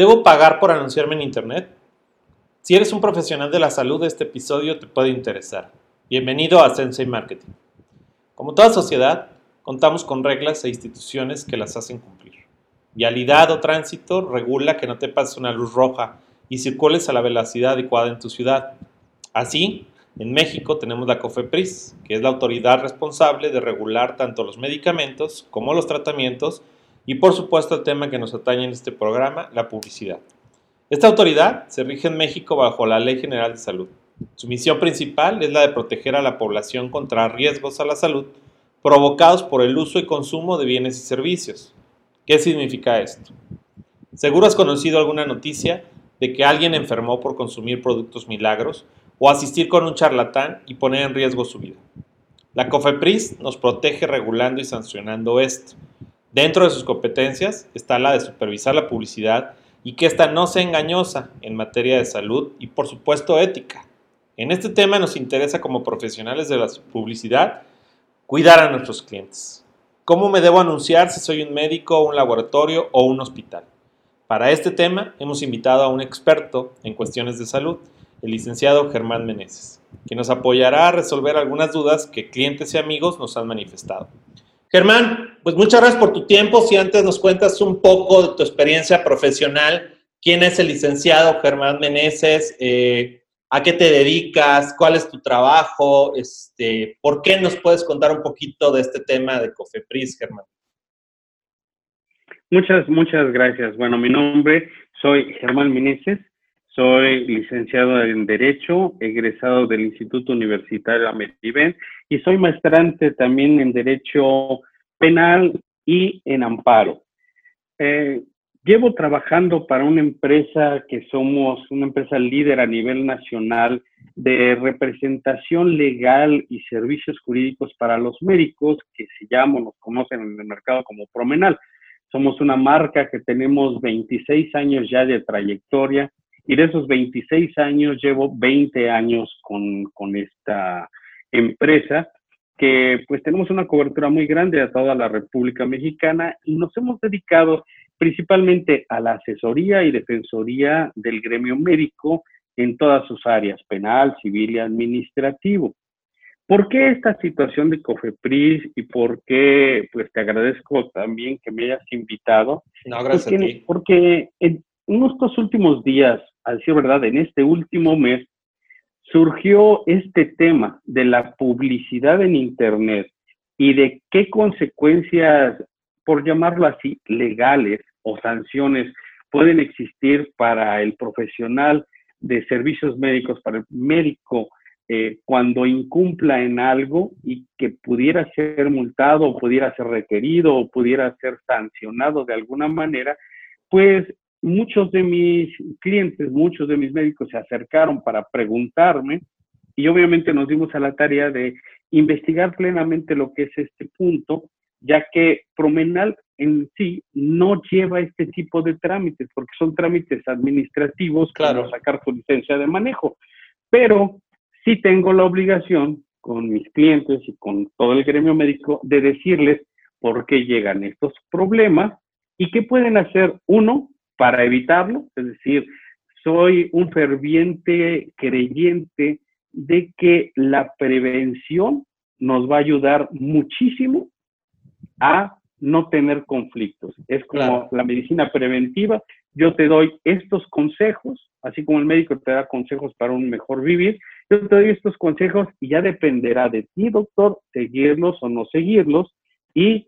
¿Debo pagar por anunciarme en Internet? Si eres un profesional de la salud, este episodio te puede interesar. Bienvenido a Sensei Marketing. Como toda sociedad, contamos con reglas e instituciones que las hacen cumplir. Vialidad o tránsito regula que no te pases una luz roja y circules a la velocidad adecuada en tu ciudad. Así, en México tenemos la COFEPRIS, que es la autoridad responsable de regular tanto los medicamentos como los tratamientos y por supuesto el tema que nos atañe en este programa, la publicidad. Esta autoridad se rige en México bajo la Ley General de Salud. Su misión principal es la de proteger a la población contra riesgos a la salud provocados por el uso y consumo de bienes y servicios. ¿Qué significa esto? Seguro has conocido alguna noticia de que alguien enfermó por consumir productos milagros o asistir con un charlatán y poner en riesgo su vida. La COFEPRIS nos protege regulando y sancionando esto. Dentro de sus competencias está la de supervisar la publicidad y que ésta no sea engañosa en materia de salud y por supuesto ética. En este tema nos interesa como profesionales de la publicidad cuidar a nuestros clientes. ¿Cómo me debo anunciar si soy un médico, un laboratorio o un hospital? Para este tema hemos invitado a un experto en cuestiones de salud, el licenciado Germán Meneses, que nos apoyará a resolver algunas dudas que clientes y amigos nos han manifestado. Germán, pues muchas gracias por tu tiempo. Si antes nos cuentas un poco de tu experiencia profesional, quién es el licenciado Germán Meneses, eh, a qué te dedicas, cuál es tu trabajo, este, ¿por qué nos puedes contar un poquito de este tema de Cofepris, Germán? Muchas, muchas gracias. Bueno, mi nombre, soy Germán Meneses, soy licenciado en Derecho, egresado del Instituto Universitario Ameriben y soy maestrante también en Derecho Penal y en Amparo. Eh, llevo trabajando para una empresa que somos una empresa líder a nivel nacional de representación legal y servicios jurídicos para los médicos, que se llama, nos conocen en el mercado como Promenal. Somos una marca que tenemos 26 años ya de trayectoria y de esos 26 años llevo 20 años con, con esta empresa que pues tenemos una cobertura muy grande a toda la República Mexicana y nos hemos dedicado principalmente a la asesoría y defensoría del gremio médico en todas sus áreas, penal, civil y administrativo. ¿Por qué esta situación de COFEPRIS y por qué, pues te agradezco también que me hayas invitado? No, gracias porque, a ti. Porque en estos últimos días a decir verdad, en este último mes, surgió este tema de la publicidad en Internet y de qué consecuencias, por llamarlo así, legales o sanciones pueden existir para el profesional de servicios médicos, para el médico, eh, cuando incumpla en algo y que pudiera ser multado o pudiera ser requerido o pudiera ser sancionado de alguna manera, pues muchos de mis clientes, muchos de mis médicos se acercaron para preguntarme y obviamente nos dimos a la tarea de investigar plenamente lo que es este punto, ya que Promenal en sí no lleva este tipo de trámites, porque son trámites administrativos, claro. sacar su licencia de manejo, pero sí tengo la obligación con mis clientes y con todo el gremio médico de decirles por qué llegan estos problemas y qué pueden hacer, uno, para evitarlo, es decir, soy un ferviente creyente de que la prevención nos va a ayudar muchísimo a no tener conflictos. Es como la medicina preventiva. Yo te doy estos consejos, así como el médico te da consejos para un mejor vivir. Yo te doy estos consejos y ya dependerá de ti, doctor, seguirlos o no seguirlos y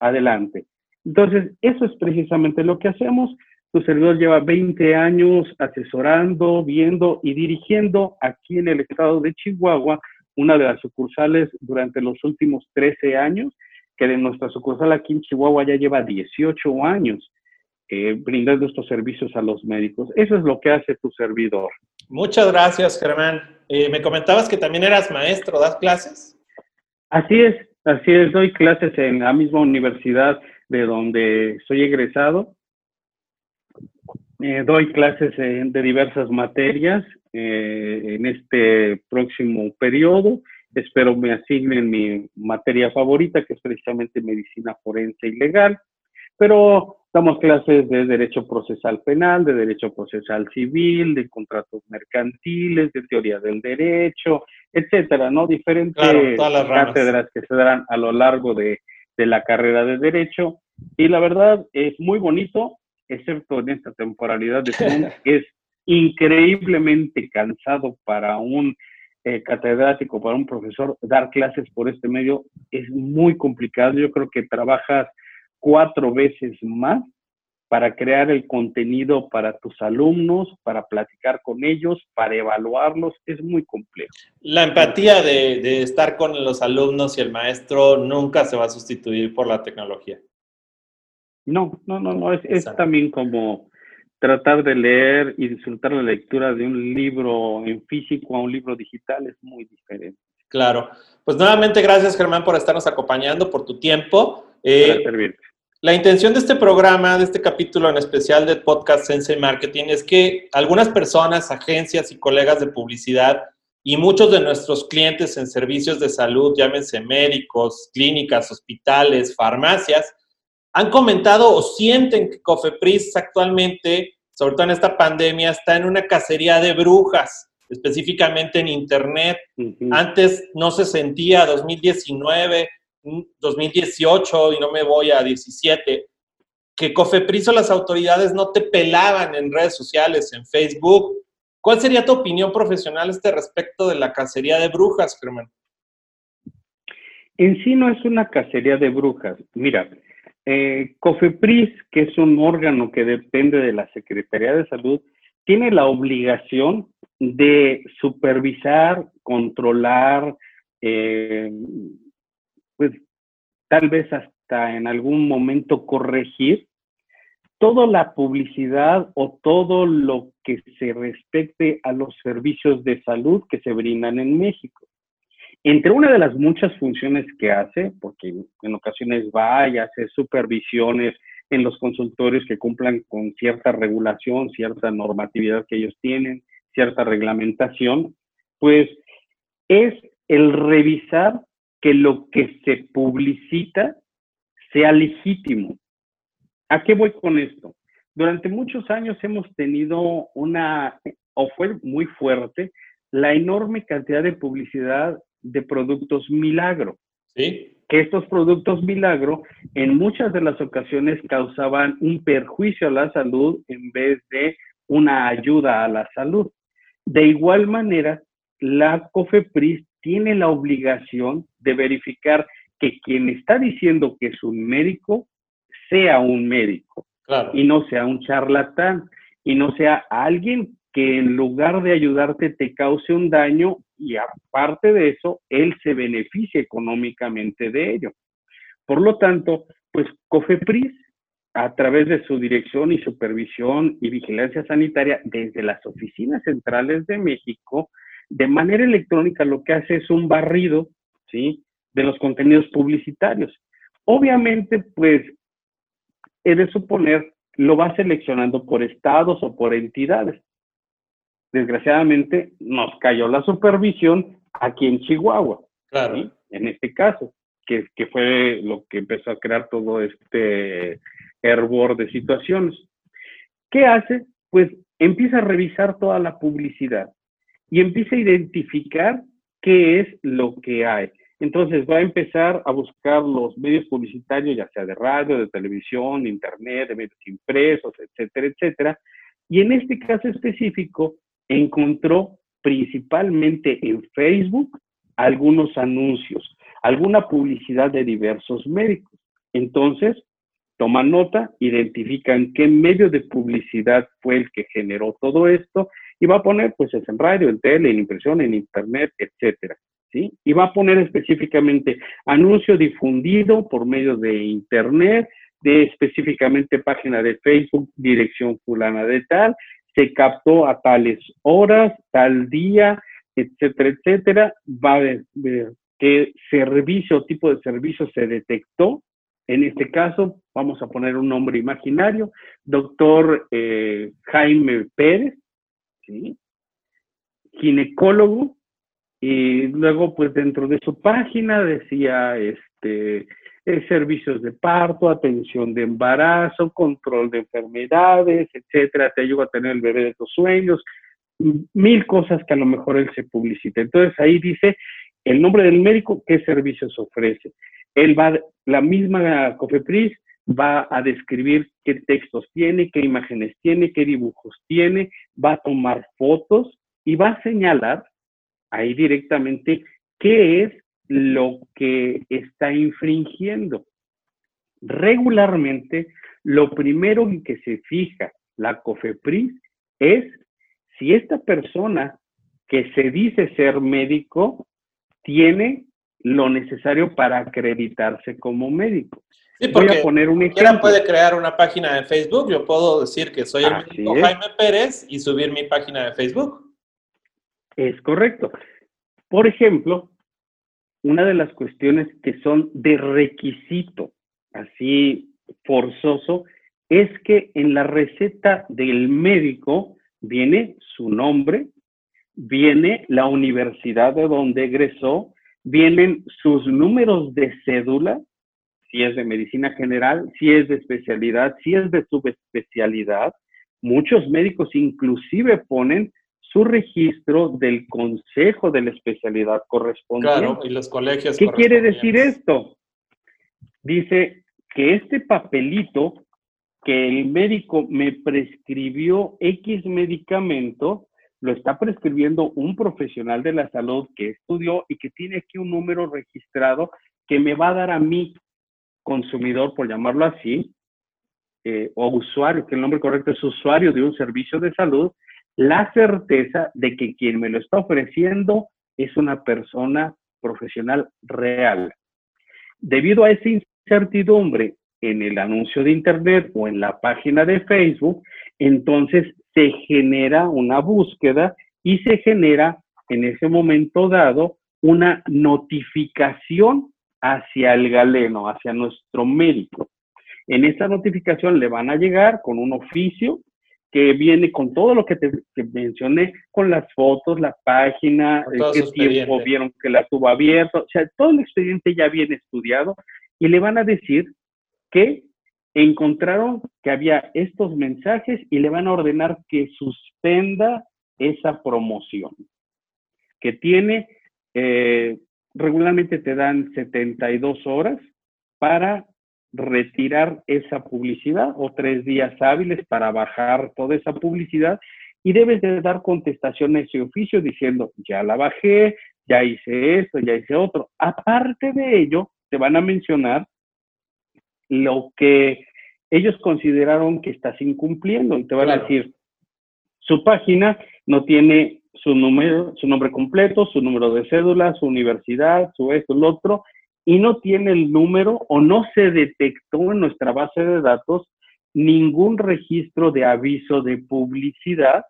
adelante. Entonces, eso es precisamente lo que hacemos. Tu servidor lleva 20 años asesorando, viendo y dirigiendo aquí en el estado de Chihuahua una de las sucursales durante los últimos 13 años, que de nuestra sucursal aquí en Chihuahua ya lleva 18 años eh, brindando estos servicios a los médicos. Eso es lo que hace tu servidor. Muchas gracias, Germán. Eh, me comentabas que también eras maestro, ¿das clases? Así es, así es, doy clases en la misma universidad de donde soy egresado eh, doy clases de diversas materias eh, en este próximo periodo. Espero me asignen mi materia favorita, que es precisamente medicina forense y legal. pero damos clases de derecho procesal penal, de derecho procesal civil, de contratos mercantiles, de teoría del derecho, etcétera, ¿no? Diferentes cátedras que se darán a lo largo de, de la carrera de derecho. Y la verdad es muy bonito, excepto en esta temporalidad de Zoom, es increíblemente cansado para un eh, catedrático, para un profesor, dar clases por este medio es muy complicado. Yo creo que trabajas cuatro veces más para crear el contenido para tus alumnos, para platicar con ellos, para evaluarlos, es muy complejo. La empatía de, estar con los alumnos y el maestro nunca se va a sustituir por la tecnología. No, no, no, no, es, también como tratar de leer y disfrutar la lectura de un libro en físico a un libro digital es muy diferente. Claro. Pues nuevamente gracias Germán por estarnos acompañando, por tu tiempo. Eh, servirte. La intención de este programa, de este capítulo en especial del podcast Sensei Marketing, es que algunas personas, agencias y colegas de publicidad y muchos de nuestros clientes en servicios de salud, llámense médicos, clínicas, hospitales, farmacias, han comentado o sienten que Cofepris actualmente, sobre todo en esta pandemia, está en una cacería de brujas, específicamente en Internet. Antes no se sentía, 2019 2018 y no me voy a 17, que Cofepris o las autoridades no te pelaban en redes sociales, en Facebook. ¿Cuál sería tu opinión profesional este respecto de la cacería de brujas, Germán? En sí no es una cacería de brujas. Mira, eh, Cofepris, que es un órgano que depende de la Secretaría de Salud, tiene la obligación de supervisar, controlar, eh, pues tal vez hasta en algún momento corregir toda la publicidad o todo lo que se respecte a los servicios de salud que se brindan en México. Entre una de las muchas funciones que hace, porque en ocasiones va y hace supervisiones en los consultorios que cumplan con cierta regulación, cierta normatividad que ellos tienen, cierta reglamentación, pues es el revisar que lo que se publicita sea legítimo. ¿A qué voy con esto? Durante muchos años hemos tenido una, o fue muy fuerte, la enorme cantidad de publicidad de productos milagro. Sí. Que estos productos milagro en muchas de las ocasiones causaban un perjuicio a la salud en vez de una ayuda a la salud. De igual manera, la COFEPRIS tiene la obligación de verificar que quien está diciendo que es un médico sea un médico y no sea un charlatán y no sea alguien que en lugar de ayudarte te cause un daño y aparte de eso, él se beneficie económicamente de ello. Por lo tanto, pues COFEPRIS, a través de su dirección y supervisión y vigilancia sanitaria desde las oficinas centrales de México, de manera electrónica lo que hace es un barrido, ¿sí? De los contenidos publicitarios. Obviamente, pues, he de suponer, lo va seleccionando por estados o por entidades. Desgraciadamente, nos cayó la supervisión aquí en Chihuahua, claro. en este caso, que, que fue lo que empezó a crear todo este hervor de situaciones. ¿Qué hace? Pues empieza a revisar toda la publicidad y empieza a identificar qué es lo que hay. Entonces va a empezar a buscar los medios publicitarios, ya sea de radio, de televisión, de internet, de medios impresos, etcétera, etcétera. Y en este caso específico encontró principalmente en Facebook algunos anuncios, alguna publicidad de diversos médicos. Entonces, toma nota, identifican qué medio de publicidad fue el que generó todo esto y va a poner, pues, es en radio, en tele, en impresión, en internet, etcétera. ¿Sí? Y va a poner específicamente anuncio difundido por medio de internet, de específicamente página de Facebook, dirección fulana de tal, se captó a tales horas, tal día, etcétera, etcétera. Va a ver, qué servicio, tipo de servicio se detectó. En este caso, vamos a poner un nombre imaginario, doctor eh, Jaime Pérez, ginecólogo, y luego pues dentro de su página decía este eh, servicios de parto, atención de embarazo, control de enfermedades, etcétera, te ayuda a tener el bebé de tus sueños, mil cosas que a lo mejor él se publicita. Entonces ahí dice el nombre del médico, qué servicios ofrece. Él va, la misma COFEPRIS va a describir qué textos tiene, qué imágenes tiene, qué dibujos tiene, va a tomar fotos y va a señalar ahí directamente qué es lo que está infringiendo. Regularmente, lo primero en que se fija la COFEPRIS es si esta persona que se dice ser médico tiene lo necesario para acreditarse como médico. Sí, Voy a poner un ejemplo. puede crear una página de Facebook. Yo puedo decir que soy el médico Jaime Pérez y subir mi página de Facebook. Es correcto. Por ejemplo, una de las cuestiones que son de requisito, así forzoso, es que en la receta del médico viene su nombre, viene la universidad de donde egresó, vienen sus números de cédula, si es de medicina general, si es de especialidad, si es de subespecialidad. Muchos médicos inclusive ponen su registro del consejo de la especialidad correspondiente. Claro, y los colegios. ¿Qué quiere decir esto? Dice que este papelito que el médico me prescribió X medicamento, lo está prescribiendo un profesional de la salud que estudió y que tiene aquí un número registrado que me va a dar a mí, consumidor, por llamarlo así, eh, o usuario, que el nombre correcto es usuario de un servicio de salud, la certeza de que quien me lo está ofreciendo es una persona profesional real. Debido a esa incertidumbre en el anuncio de Internet o en la página de Facebook, entonces se genera una búsqueda y se genera en ese momento dado una notificación hacia el galeno, hacia nuestro médico. En esa notificación le van a llegar con un oficio que viene con todo lo que te, mencioné, con las fotos, la página, qué tiempo vieron que la tuvo abierto, o sea, todo el expediente ya viene estudiado. Y le van a decir que encontraron que había estos mensajes y le van a ordenar que suspenda esa promoción, que tiene, eh, regularmente te dan 72 horas para retirar esa publicidad o tres días hábiles para bajar toda esa publicidad y debes de dar contestación a ese oficio diciendo, ya la bajé, ya hice esto, ya hice otro. Aparte de ello, te van a mencionar lo que ellos consideraron que estás incumpliendo y te van a decir, su página no tiene su número, su nombre completo, su número de cédula, su universidad, su esto, lo otro, y no tiene el número o no se detectó en nuestra base de datos ningún registro de aviso de publicidad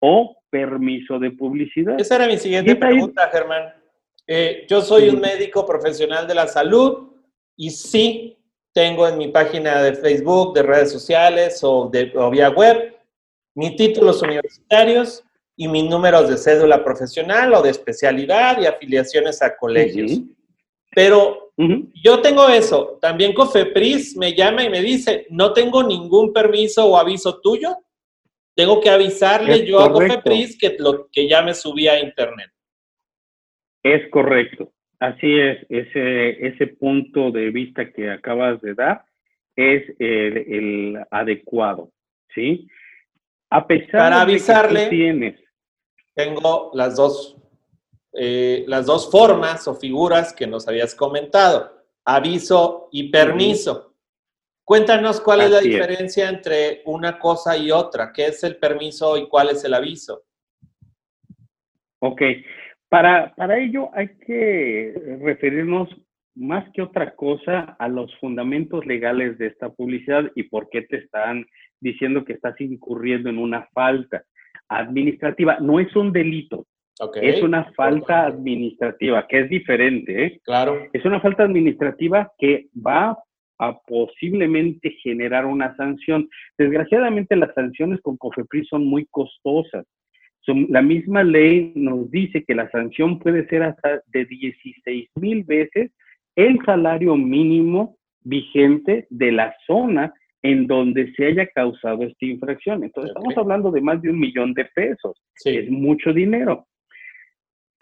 o permiso de publicidad. Esa era mi siguiente pregunta, Germán. Eh, yo soy un médico profesional de la salud y sí tengo en mi página de Facebook, de redes sociales o, de, o vía web mis títulos universitarios y mis números de cédula profesional o de especialidad y afiliaciones a colegios. Pero yo tengo eso. También Cofepris me llama y me dice, no tengo ningún permiso o aviso tuyo. Tengo que avisarle yo a Cofepris que, lo, que ya me subí a internet. Es correcto. Así es. Ese, ese punto de vista que acabas de dar es el, el adecuado. ¿Sí? A pesar Para avisarle, tienes. tengo las dos eh, las dos formas o figuras que nos habías comentado, aviso y permiso. Cuéntanos cuál es la diferencia entre una cosa y otra, qué es el permiso y cuál es el aviso. Ok, para, para ello hay que referirnos más que otra cosa a los fundamentos legales de esta publicidad y por qué te están diciendo que estás incurriendo en una falta administrativa. No es un delito, es una falta administrativa, que es diferente. ¿eh? Claro. Es una falta administrativa que va a posiblemente generar una sanción. Desgraciadamente las sanciones con COFEPRIS son muy costosas. la misma ley nos dice que la sanción puede ser hasta de 16 mil veces el salario mínimo vigente de la zona en donde se haya causado esta infracción. Entonces, estamos hablando de más de un millón de pesos. Es mucho dinero.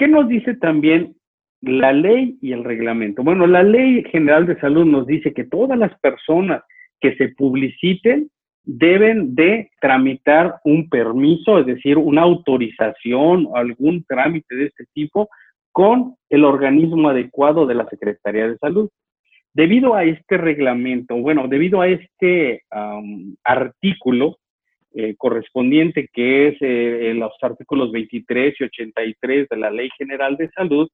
¿Qué nos dice también la ley y el reglamento? Bueno, la ley general de salud nos dice que todas las personas que se publiciten deben de tramitar un permiso, es decir, una autorización o algún trámite de este tipo con el organismo adecuado de la Secretaría de Salud. Debido a este reglamento, bueno, debido a este artículo eh, correspondiente que es eh, los artículos 23 y 83 de la Ley General de Salud,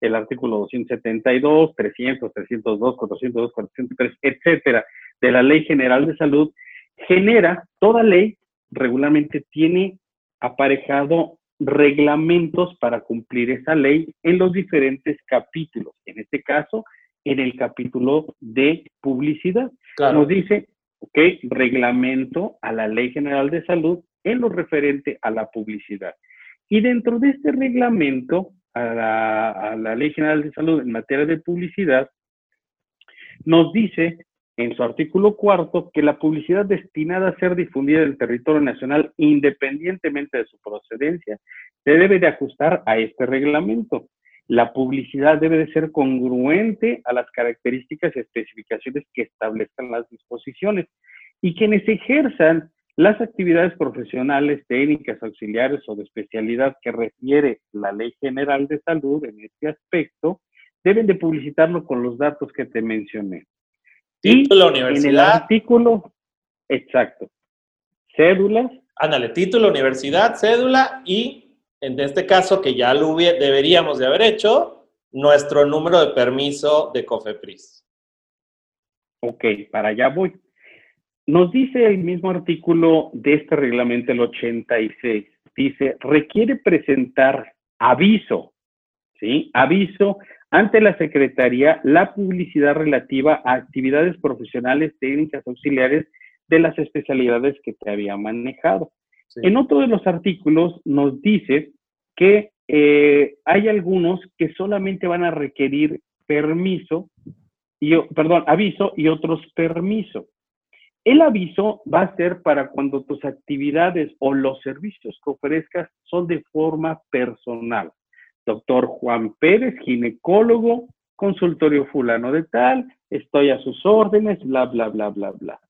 el artículo 272, 300, 302, 402, 403, etcétera, de la Ley General de Salud, genera, toda ley regularmente tiene aparejado reglamentos para cumplir esa ley en los diferentes capítulos. En este caso, en el capítulo de publicidad. Nos dice, ok, reglamento a la Ley General de Salud en lo referente a la publicidad. Y dentro de este reglamento a la, Ley General de Salud en materia de publicidad, nos dice en su artículo cuarto que la publicidad destinada a ser difundida en el territorio nacional, independientemente de su procedencia, se debe de ajustar a este reglamento. La publicidad debe de ser congruente a las características y especificaciones que establezcan las disposiciones y quienes ejerzan las actividades profesionales, técnicas, auxiliares o de especialidad que refiere la Ley General de Salud en este aspecto, deben de publicitarlo con los datos que te mencioné. Título, universidad. En el artículo, exacto. Cédulas. Ándale, título, universidad, cédula y, en este caso, que ya lo deberíamos de haber hecho, nuestro número de permiso de COFEPRIS. Ok, para allá voy. Nos dice el mismo artículo de este reglamento, el 86, dice, requiere presentar aviso, ¿sí? Aviso ante la Secretaría la publicidad relativa a actividades profesionales técnicas auxiliares de las especialidades que te había manejado. En otro de los artículos nos dice que eh, hay algunos que solamente van a requerir permiso, y, perdón, aviso y otros permiso. El aviso va a ser para cuando tus actividades o los servicios que ofrezcas son de forma personal doctor Juan Pérez, ginecólogo, consultorio fulano de tal, estoy a sus órdenes, bla, bla, bla, bla, bla.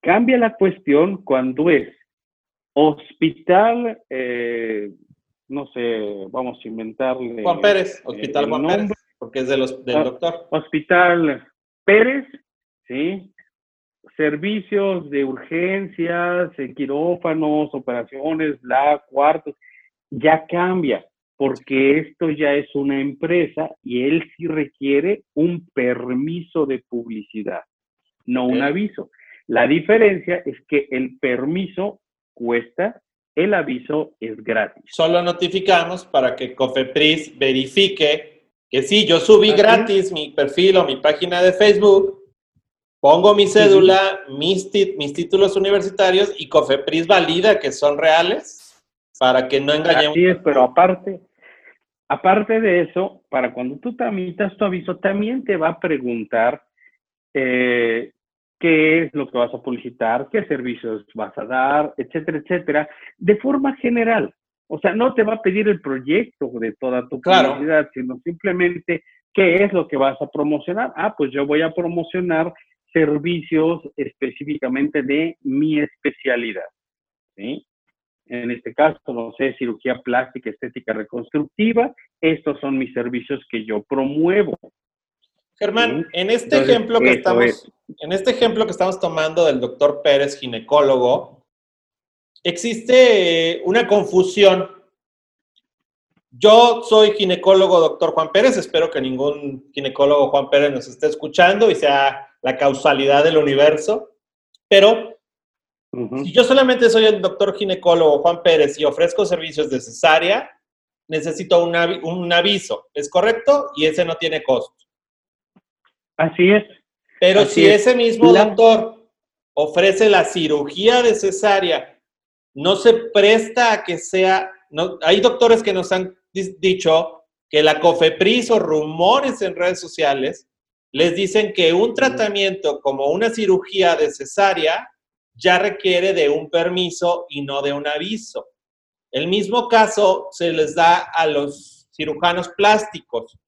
Cambia la cuestión cuando es hospital, eh, no sé, vamos a inventarle. Juan Pérez, hospital Juan Pérez, porque es de los, del ah, doctor. Hospital Pérez, ¿sí? Servicios de urgencias, quirófanos, operaciones, bla, cuartos, ya cambia porque esto ya es una empresa y él sí requiere un permiso de publicidad, no un aviso. La diferencia es que el permiso cuesta, el aviso es gratis. Solo notificamos para que Cofepris verifique que sí, yo subí gratis mi perfil o mi página de Facebook, pongo mi cédula, mis, mis títulos universitarios y Cofepris valida que son reales para que no engañemos. Así es, pero aparte, Aparte de eso, para cuando tú tramitas tu aviso, también te va a preguntar eh, qué es lo que vas a publicitar, qué servicios vas a dar, etcétera, etcétera, de forma general. O sea, no te va a pedir el proyecto de toda tu publicidad, sino simplemente qué es lo que vas a promocionar. Ah, pues yo voy a promocionar servicios específicamente de mi especialidad. ¿sí? en este caso, no sé, cirugía plástica, estética reconstructiva, estos son mis servicios que yo promuevo. Germán, en este ejemplo que estamos, en este ejemplo que estamos tomando del doctor Pérez, ginecólogo, existe una confusión. Yo soy ginecólogo, doctor Juan Pérez, espero que ningún ginecólogo Juan Pérez nos esté escuchando y sea la causalidad del universo, pero si yo solamente soy el doctor ginecólogo Juan Pérez y ofrezco servicios de cesárea, necesito un, un aviso, ¿es correcto? Y ese no tiene costo. Así es. Pero si ese mismo doctor ofrece la cirugía de cesárea, no se presta a que sea, no, hay doctores que nos han dicho que la COFEPRIS o rumores en redes sociales les dicen que un tratamiento como una cirugía de cesárea ya requiere de un permiso y no de un aviso. El mismo caso se les da a los cirujanos plásticos.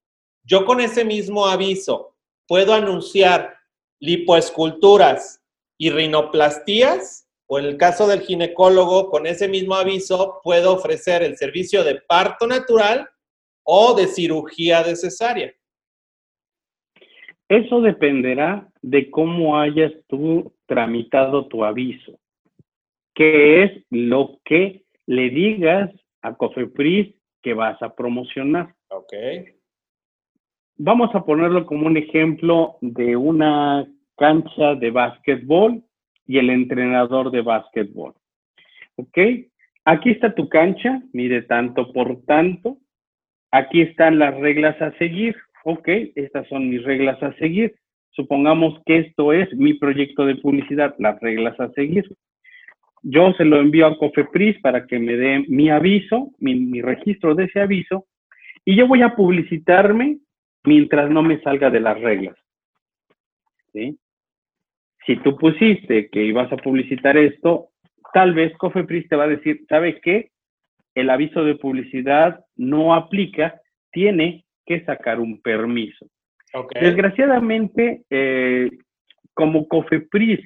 Yo con ese mismo aviso puedo anunciar lipoesculturas y rinoplastías, o en el caso del ginecólogo, con ese mismo aviso puedo ofrecer el servicio de parto natural o de cirugía de cesárea. Eso dependerá de cómo hayas tú tramitado tu aviso, que es lo que le digas a Cofepris que vas a promocionar. Ok. Vamos a ponerlo como un ejemplo de una cancha de básquetbol y el entrenador de básquetbol. ¿Ok? Aquí está tu cancha, mide tanto por tanto. Aquí están las reglas a seguir ok, estas son mis reglas a seguir. Supongamos que esto es mi proyecto de publicidad, las reglas a seguir. Yo se lo envío a Cofepris para que me dé mi aviso, mi, registro de ese aviso, y yo voy a publicitarme mientras no me salga de las reglas. Si tú pusiste que ibas a publicitar esto, tal vez Cofepris te va a decir, ¿sabe qué? El aviso de publicidad no aplica, tiene que sacar un permiso. Desgraciadamente, eh, como COFEPRIS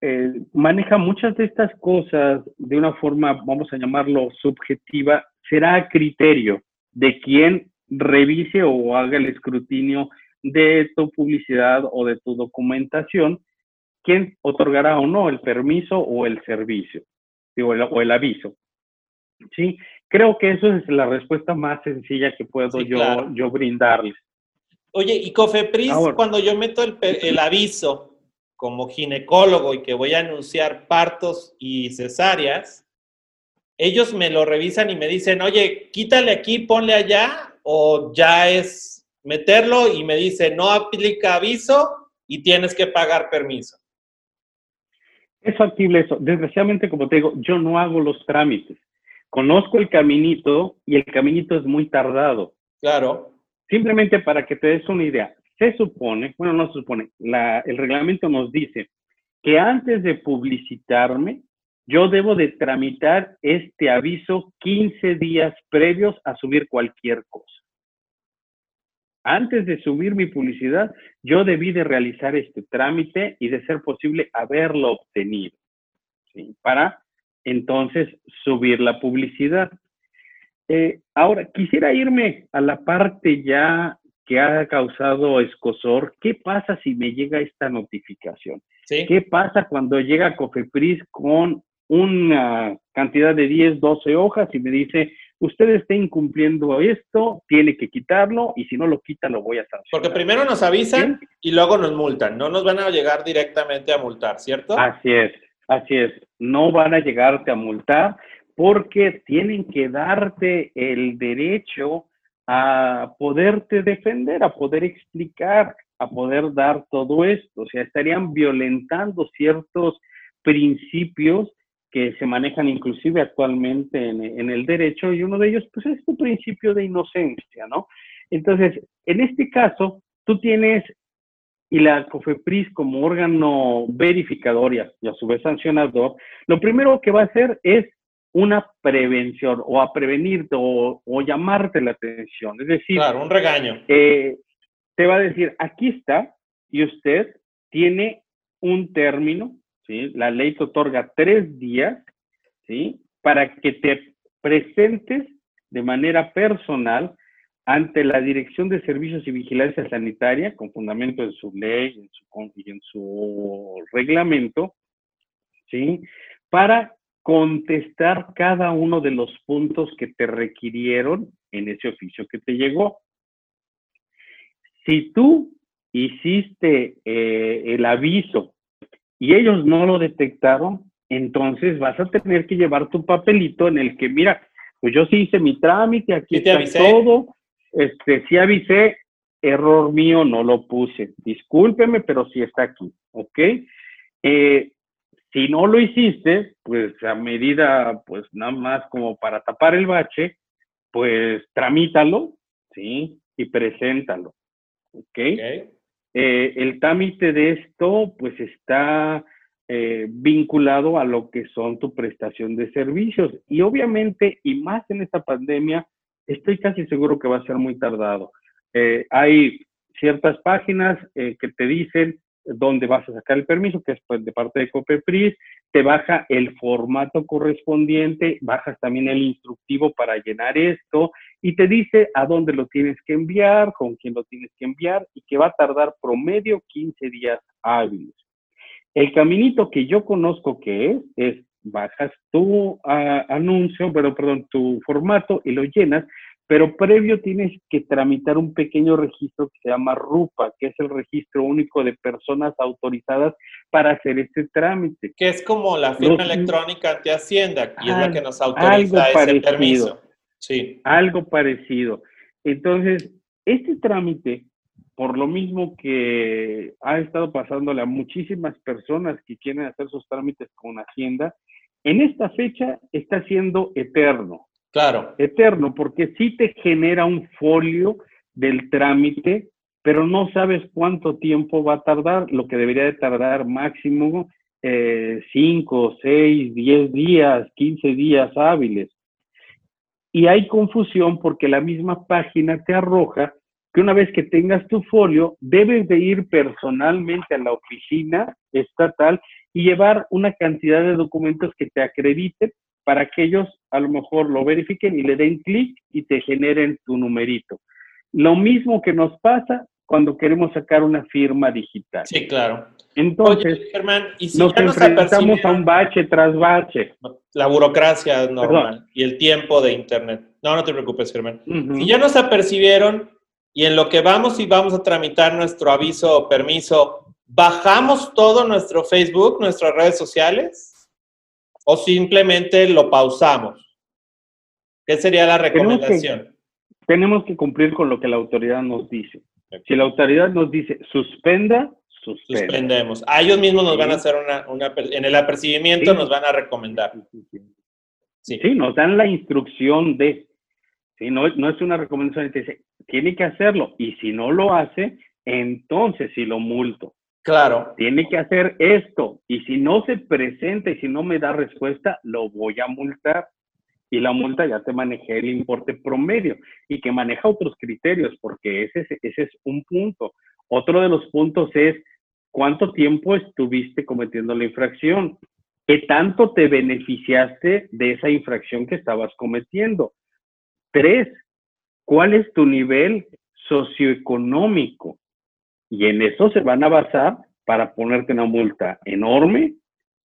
eh, maneja muchas de estas cosas de una forma, vamos a llamarlo subjetiva, será a criterio de quien revise o haga el escrutinio de tu publicidad o de tu documentación, quién otorgará o no el permiso o el servicio o el, o el aviso. ¿sí? Creo que eso es la respuesta más sencilla que puedo yo, yo brindarles. Oye, y Cofepris, cuando yo meto el, el aviso como ginecólogo y que voy a anunciar partos y cesáreas, ellos me lo revisan y me dicen, oye, quítale aquí, ponle allá, o ya es meterlo y me dice, no aplica aviso y tienes que pagar permiso. Es factible eso. Desgraciadamente, como te digo, yo no hago los trámites conozco el caminito y el caminito es muy tardado. Claro. Simplemente para que te des una idea, se supone, bueno, no se supone, el reglamento nos dice que antes de publicitarme, yo debo de tramitar este aviso 15 días previos a subir cualquier cosa. Antes de subir mi publicidad, yo debí de realizar este trámite y de ser posible haberlo obtenido, ¿sí? Para entonces subir la publicidad. Eh, ahora, quisiera irme a la parte ya que ha causado escosor. ¿Qué pasa si me llega esta notificación? ¿Qué pasa cuando llega Cofepris con una cantidad de 10, 12 hojas y me dice, usted está incumpliendo esto, tiene que quitarlo y si no lo quita lo voy a sancionar? Porque primero nos avisan y luego nos multan, no nos van a llegar directamente a multar, ¿cierto? Así es, Así es, no van a llegarte a multar porque tienen que darte el derecho a poderte defender, a poder explicar, a poder dar todo esto. O sea, estarían violentando ciertos principios que se manejan inclusive actualmente en, en, el derecho y uno de ellos pues es tu principio de inocencia, ¿no? Entonces, en este caso, tú tienes y la COFEPRIS como órgano verificador y a, su vez sancionador, lo primero que va a hacer es una prevención o a prevenirte o, llamarte la atención. Es decir, claro, un regaño. Eh, te va a decir, aquí está y usted tiene un término, La ley te otorga tres días, ¿sí? Para que te presentes de manera personal ante la Dirección de Servicios y Vigilancia Sanitaria, con fundamento en su ley y en su reglamento, ¿sí? para contestar cada uno de los puntos que te requirieron en ese oficio que te llegó. Si tú hiciste eh, el aviso y ellos no lo detectaron, entonces vas a tener que llevar tu papelito en el que, mira, pues yo sí hice mi trámite, aquí está todo, este, sí avisé, error mío, no lo puse. Discúlpeme, pero sí está aquí, ¿ok? Eh, si no lo hiciste, pues a medida, pues nada más como para tapar el bache, pues tramítalo ¿sí? Y preséntalo, ¿ok? Eh, el trámite de esto, pues está eh, vinculado a lo que son tu prestación de servicios. Y obviamente, y más en esta pandemia, estoy casi seguro que va a ser muy tardado. Eh, hay ciertas páginas que te dicen dónde vas a sacar el permiso, que es pues, de parte de COPEPRIS, te baja el formato correspondiente, bajas también el instructivo para llenar esto y te dice a dónde lo tienes que enviar, con quién lo tienes que enviar y que va a tardar promedio 15 días hábiles. El caminito que yo conozco que es, es bajas tu ah, anuncio, pero perdón, tu formato y lo llenas, pero previo tienes que tramitar un pequeño registro que se llama RUPA, que es el registro único de personas autorizadas para hacer este trámite. Que es como la firma electrónica ante Hacienda, y es la que nos autoriza ese permiso. Sí. Algo parecido. Entonces, este trámite, por lo mismo que ha estado pasándole a muchísimas personas que quieren hacer sus trámites con Hacienda, en esta fecha está siendo eterno. Claro. Eterno, porque sí te genera un folio del trámite, pero no sabes cuánto tiempo va a tardar, lo que debería de tardar máximo 5, 6, 10 días, 15 días hábiles. Y hay confusión porque la misma página te arroja que una vez que tengas tu folio, debes de ir personalmente a la oficina estatal y llevar una cantidad de documentos que te acrediten para que ellos a lo mejor lo verifiquen y le den clic y te generen tu numerito. Lo mismo que nos pasa cuando queremos sacar una firma digital. Sí, claro. Entonces, Germán, ¿y si nos ya enfrentamos a un bache tras bache. La burocracia normal y el tiempo de Internet. No, no te preocupes, Germán. Si ya nos apercibieron y en lo que vamos y vamos a tramitar nuestro aviso o permiso, bajamos todo nuestro Facebook, nuestras redes sociales o simplemente lo pausamos? ¿Qué sería la recomendación? Tenemos que, cumplir con lo que la autoridad nos dice. Si la autoridad nos dice suspenda, suspendemos. A ellos mismos nos van a hacer una, una en el apercibimiento nos van a recomendar. Sí, sí. nos dan la instrucción de, sí, no, no es una recomendación, dice, tiene que hacerlo y si no lo hace, entonces sí lo multo. Claro. Tiene que hacer esto y si no se presenta y si no me da respuesta, lo voy a multar. Y la multa ya te manejé el importe promedio y que maneja otros criterios porque ese, ese es un punto. Otro de los puntos es cuánto tiempo estuviste cometiendo la infracción. ¿Qué tanto te beneficiaste de esa infracción que estabas cometiendo? Tres, ¿cuál es tu nivel socioeconómico? Y en eso se van a basar para ponerte una multa enorme,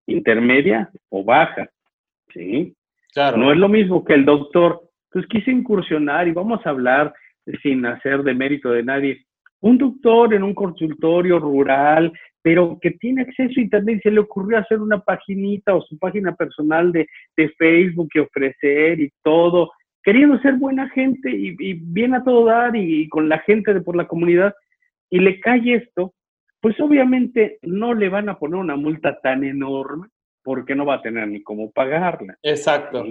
intermedia o baja. ¿sí? No es lo mismo que el doctor, pues quise incursionar y vamos a hablar sin hacer de mérito de nadie. Un doctor en un consultorio rural, pero que tiene acceso a Internet y se le ocurrió hacer una paginita o su página personal de, de Facebook y ofrecer y todo, queriendo ser buena gente y, y bien a todo dar y, y con la gente de por la comunidad, y le cae esto, pues obviamente no le van a poner una multa tan enorme porque no va a tener ni cómo pagarla. Exacto.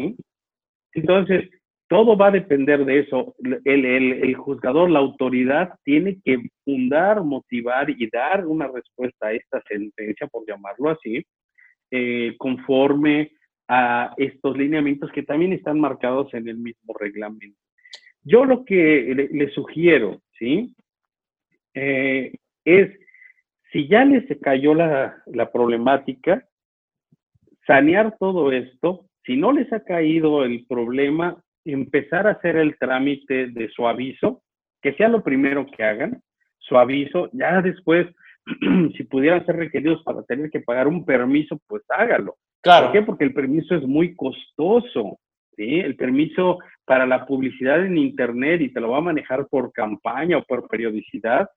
Entonces, todo va a depender de eso. El, juzgador, la autoridad, tiene que fundar, motivar y dar una respuesta a esta sentencia, por llamarlo así, eh, conforme a estos lineamientos que también están marcados en el mismo reglamento. Yo lo que le, le sugiero, ¿sí? Eh, es, si ya les cayó la, la problemática, sanear todo esto, si no les ha caído el problema, empezar a hacer el trámite de su aviso, que sea lo primero que hagan, su aviso, ya después, si pudieran ser requeridos para tener que pagar un permiso, pues hágalo. Claro. ¿Por qué? Porque el permiso es muy costoso. ¿sí? El permiso para la publicidad en Internet y te lo va a manejar por campaña o por periodicidad,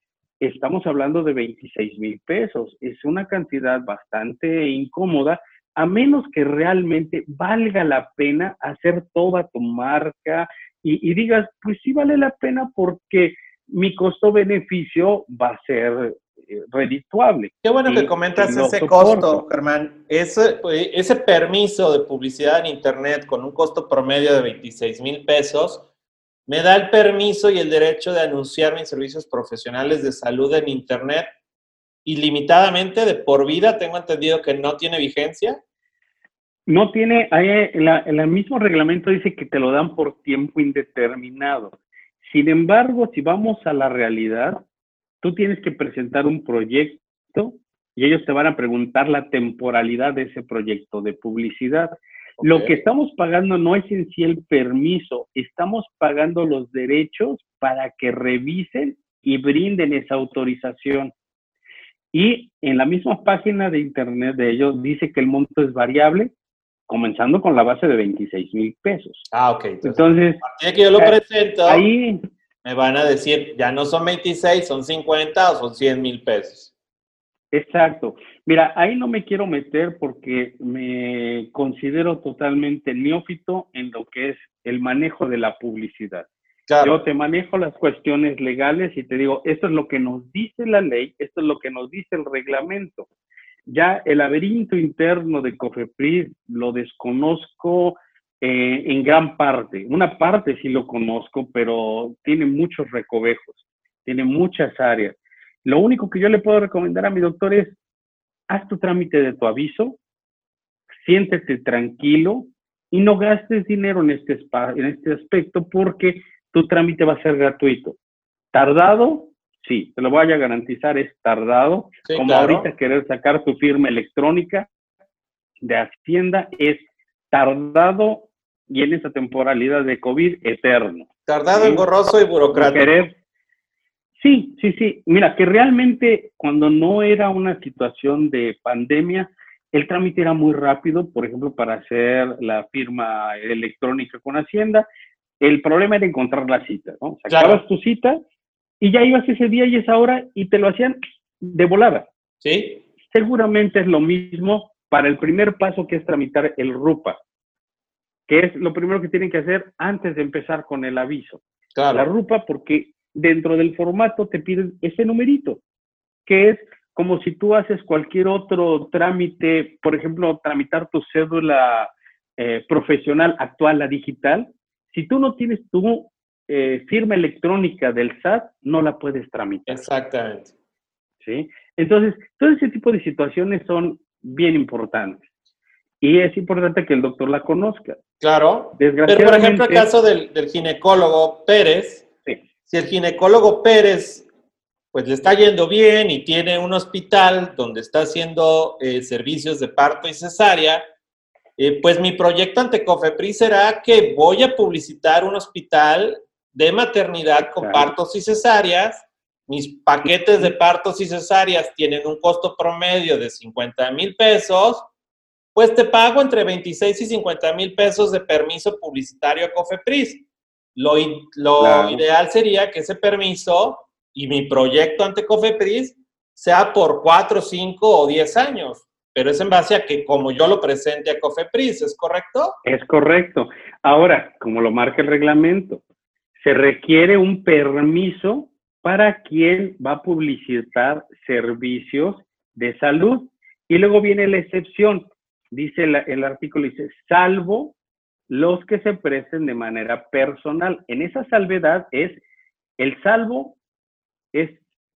estamos hablando de 26 mil pesos. Es una cantidad bastante incómoda, a menos que realmente valga la pena hacer toda tu marca y, digas, pues sí vale la pena porque mi costo-beneficio va a ser eh, redituable. Qué bueno que comentas ese costo, Germán. Ese, pues, ese permiso de publicidad en Internet con un costo promedio de 26 mil pesos, me da el permiso y el derecho de anunciar mis servicios profesionales de salud en Internet ilimitadamente de por vida. Tengo entendido que no tiene vigencia. No tiene, en, el mismo reglamento dice que te lo dan por tiempo indeterminado. Sin embargo, si vamos a la realidad, tú tienes que presentar un proyecto y ellos te van a preguntar la temporalidad de ese proyecto de publicidad. Lo que estamos pagando no es en sí el permiso, estamos pagando los derechos para que revisen y brinden esa autorización. Y en la misma página de internet de ellos dice que el monto es variable, comenzando con la base de 26 mil pesos. Ah, ok. Entonces, a que yo lo eh, presento, ahí me van a decir, ya no son 26, son 50 o son 100 mil pesos. Exacto. Mira, ahí no me quiero meter porque me considero totalmente neófito en lo que es el manejo de la publicidad. Yo te manejo las cuestiones legales y te digo, esto es lo que nos dice la ley, esto es lo que nos dice el reglamento. Ya el laberinto interno de COFEPRIS lo desconozco eh, en gran parte. Una parte sí lo conozco, pero tiene muchos recovejos, tiene muchas áreas. Lo único que yo le puedo recomendar a mi doctor es, haz tu trámite de tu aviso, siéntete tranquilo y no gastes dinero en este, en este aspecto porque tu trámite va a ser gratuito. Tardado, sí, te lo voy a garantizar, es tardado. Como ahorita querer sacar tu firma electrónica de Hacienda es tardado y en esa temporalidad de COVID eterno. Tardado, engorroso y burocrático. Sí, sí, sí. Mira, que realmente cuando no era una situación de pandemia, el trámite era muy rápido, por ejemplo, para hacer la firma electrónica con Hacienda. El problema era encontrar la cita, ¿no? Sacabas tu cita y ya ibas ese día y esa hora y te lo hacían de volada. Sí. Seguramente es lo mismo para el primer paso que es tramitar el RUPA, que es lo primero que tienen que hacer antes de empezar con el aviso. Claro. La RUPA, porque dentro del formato te piden ese numerito, que es como si tú haces cualquier otro trámite, por ejemplo, tramitar tu cédula eh, profesional actual, la digital, si tú no tienes tu eh, firma electrónica del SAT, no la puedes tramitar. Exactamente. ¿Sí? Entonces, todo ese tipo de situaciones son bien importantes. Y es importante que el doctor la conozca. Claro. Pero, por ejemplo, el caso del, del ginecólogo Pérez, si el ginecólogo Pérez pues le está yendo bien y tiene un hospital donde está haciendo eh, servicios de parto y cesárea, eh, pues mi proyecto ante COFEPRIS será que voy a publicitar un hospital de maternidad con partos y cesáreas. Mis paquetes de partos y cesáreas tienen un costo promedio de 50 mil pesos, pues te pago entre 26 y 50 mil pesos de permiso publicitario a COFEPRIS. Lo, ideal sería que ese permiso y mi proyecto ante COFEPRIS sea por 4, 5 o 10 años, pero es en base a que como yo lo presente a COFEPRIS, ¿es correcto? Es correcto. Ahora, como lo marca el reglamento, se requiere un permiso para quien va a publicitar servicios de salud. Y luego viene la excepción, dice el artículo, dice, salvo los que se presten de manera personal. En esa salvedad es el salvo, es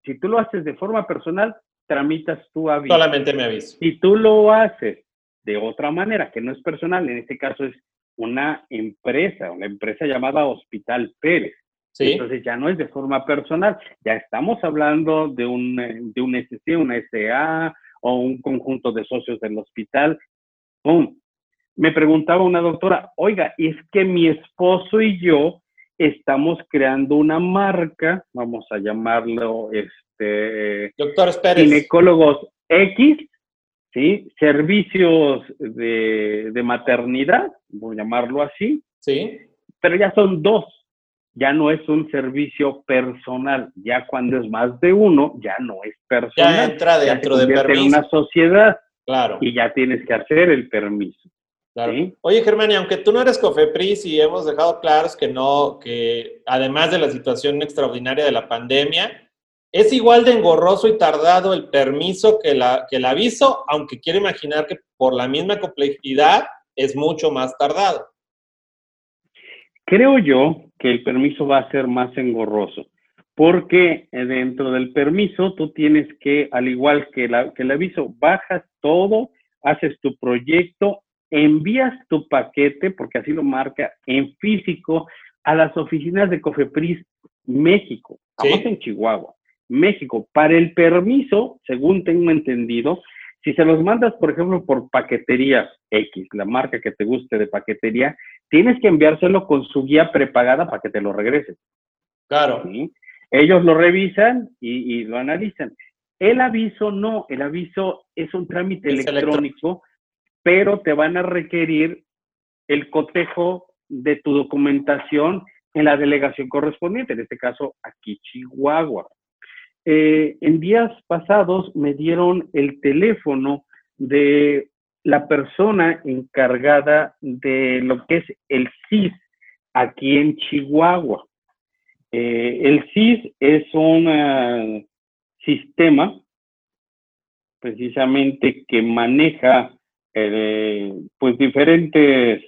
si tú lo haces de forma personal, tramitas tu aviso. Solamente me aviso. Si tú lo haces de otra manera, que no es personal, en este caso es una empresa, una empresa llamada Hospital Pérez. ¿Sí? Entonces ya no es de forma personal, ya estamos hablando de un, de un SC, una SA o un conjunto de socios del hospital. ¡Pum! me preguntaba una doctora, oiga, es que mi esposo y yo estamos creando una marca, vamos a llamarlo, este, Doctores Pérez. ginecólogos X, ¿sí? Servicios de, de maternidad, voy a llamarlo así. Sí. Pero ya son dos, ya no es un servicio personal, ya cuando es más de uno, ya no es personal. Ya entra dentro de permiso. una sociedad. Claro. Y ya tienes que hacer el permiso. Oye, Germán, aunque tú no eres COFEPRIS y hemos dejado claros que no, que además de la situación extraordinaria de la pandemia, es igual de engorroso y tardado el permiso que, la, que el aviso, aunque quiero imaginar que por la misma complejidad es mucho más tardado. Creo yo que el permiso va a ser más engorroso, porque eh, dentro del permiso tú tienes que, al igual que, que el aviso, bajas todo, haces tu proyecto, envías tu paquete, porque así lo marca, en físico a las oficinas de Cofepris México, en Chihuahua, México. Para el permiso, según tengo entendido, si se los mandas, por ejemplo, por paquetería X, la marca que te guste de paquetería, tienes que enviárselo con su guía prepagada para que te lo regresen. Claro. Ellos lo revisan y, lo analizan. El aviso no, el aviso es un trámite electrónico, pero te van a requerir el cotejo de tu documentación en la delegación correspondiente, en este caso aquí Chihuahua. Eh, en días pasados me dieron el teléfono de la persona encargada de lo que es el CIS aquí en Chihuahua. Eh, el CIS es un eh, sistema precisamente que maneja pues diferentes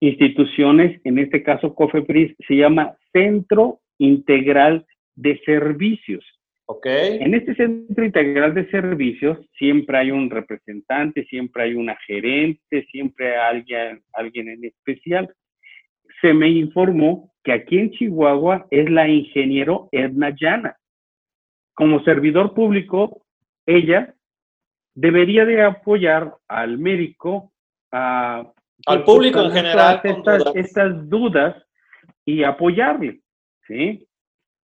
instituciones, en este caso COFEPRIS, se llama Centro Integral de Servicios. Okay. En este Centro Integral de Servicios siempre hay un representante, siempre hay una gerente, siempre hay alguien, alguien en especial. Se me informó que aquí en Chihuahua es la ingeniero Edna Llana. Como servidor público, ella debería de apoyar al médico, a al público en general. Estas dudas. y apoyarle, ¿sí?